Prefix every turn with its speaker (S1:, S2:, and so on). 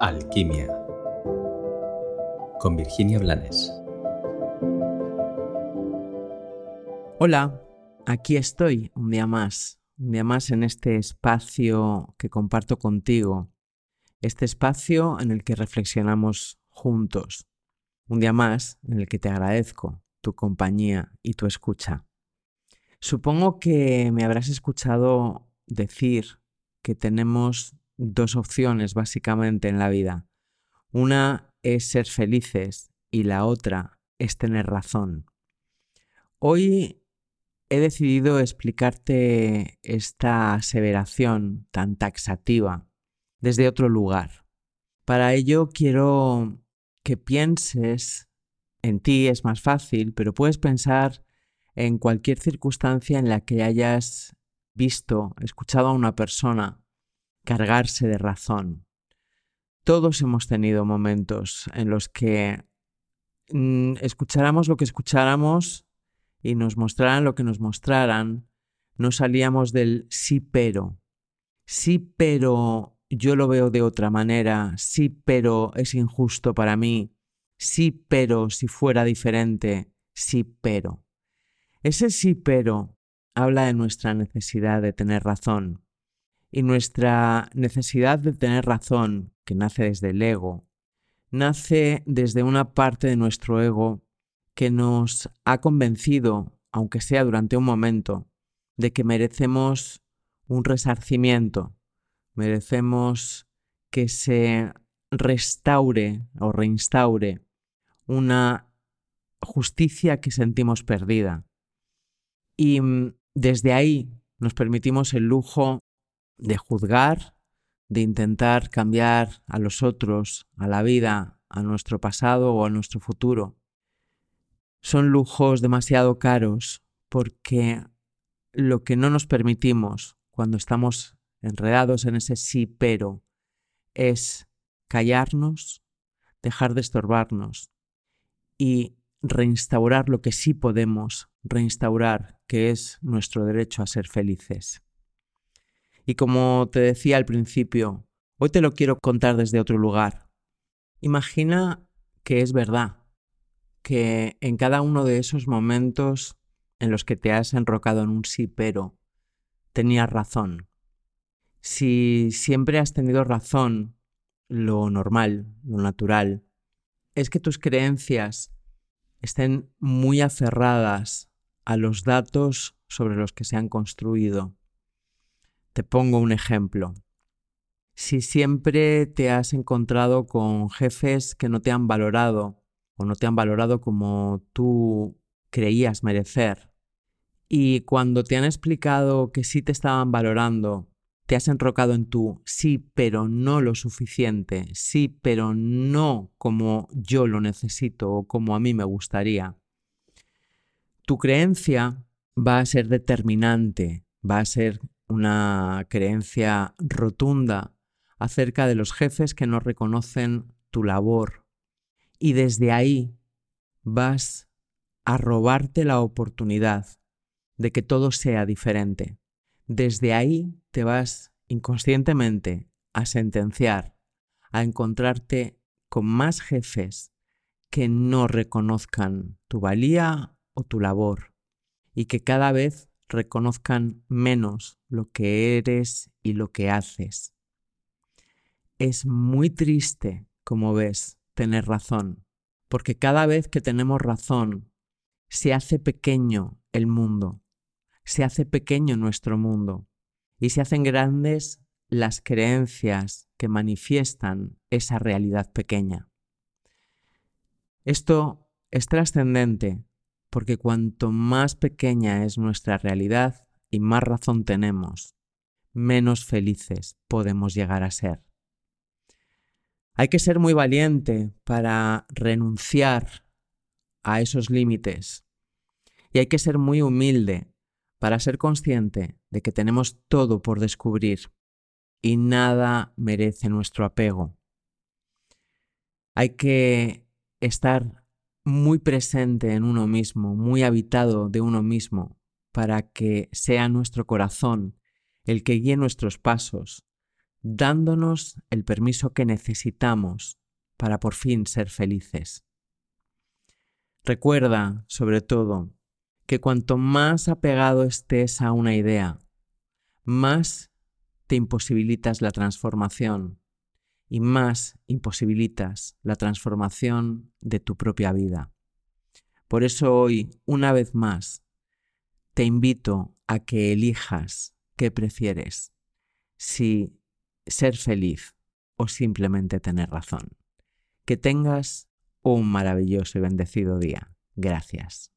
S1: Alquimia con Virginia Blanes.
S2: Hola, aquí estoy un día más, un día más en este espacio que comparto contigo, este espacio en el que reflexionamos juntos, un día más en el que te agradezco tu compañía y tu escucha. Supongo que me habrás escuchado decir que tenemos dos opciones básicamente en la vida. Una es ser felices y la otra es tener razón. Hoy he decidido explicarte esta aseveración tan taxativa desde otro lugar. Para ello quiero que pienses en ti, es más fácil, pero puedes pensar en cualquier circunstancia en la que hayas visto, escuchado a una persona cargarse de razón. Todos hemos tenido momentos en los que mm, escucháramos lo que escucháramos y nos mostraran lo que nos mostraran, no salíamos del sí pero. Sí pero yo lo veo de otra manera, sí pero es injusto para mí, sí pero si fuera diferente, sí pero. Ese sí pero habla de nuestra necesidad de tener razón, y nuestra necesidad de tener razón, que nace desde el ego, nace desde una parte de nuestro ego que nos ha convencido, aunque sea durante un momento, de que merecemos un resarcimiento, merecemos que se restaure o reinstaure una justicia que sentimos perdida. Y mm, desde ahí nos permitimos el lujo de juzgar, de intentar cambiar a los otros, a la vida, a nuestro pasado o a nuestro futuro. Son lujos demasiado caros porque lo que no nos permitimos cuando estamos enredados en ese sí pero es callarnos, dejar de estorbarnos y reinstaurar lo que sí podemos reinstaurar, que es nuestro derecho a ser felices. Y como te decía al principio, hoy te lo quiero contar desde otro lugar. Imagina que es verdad, que en cada uno de esos momentos en los que te has enrocado en un sí pero, tenías razón. Si siempre has tenido razón, lo normal, lo natural, es que tus creencias estén muy aferradas a los datos sobre los que se han construido. Te pongo un ejemplo. Si siempre te has encontrado con jefes que no te han valorado o no te han valorado como tú creías merecer, y cuando te han explicado que sí te estaban valorando, te has enrocado en tu sí, pero no lo suficiente, sí, pero no como yo lo necesito o como a mí me gustaría. Tu creencia va a ser determinante, va a ser una creencia rotunda acerca de los jefes que no reconocen tu labor. Y desde ahí vas a robarte la oportunidad de que todo sea diferente. Desde ahí te vas inconscientemente a sentenciar, a encontrarte con más jefes que no reconozcan tu valía o tu labor y que cada vez reconozcan menos lo que eres y lo que haces. Es muy triste, como ves, tener razón, porque cada vez que tenemos razón, se hace pequeño el mundo, se hace pequeño nuestro mundo y se hacen grandes las creencias que manifiestan esa realidad pequeña. Esto es trascendente porque cuanto más pequeña es nuestra realidad y más razón tenemos, menos felices podemos llegar a ser. Hay que ser muy valiente para renunciar a esos límites y hay que ser muy humilde para ser consciente de que tenemos todo por descubrir y nada merece nuestro apego. Hay que estar muy presente en uno mismo, muy habitado de uno mismo, para que sea nuestro corazón el que guíe nuestros pasos, dándonos el permiso que necesitamos para por fin ser felices. Recuerda, sobre todo, que cuanto más apegado estés a una idea, más te imposibilitas la transformación y más imposibilitas la transformación de tu propia vida. Por eso hoy, una vez más, te invito a que elijas qué prefieres, si ser feliz o simplemente tener razón. Que tengas un maravilloso y bendecido día. Gracias.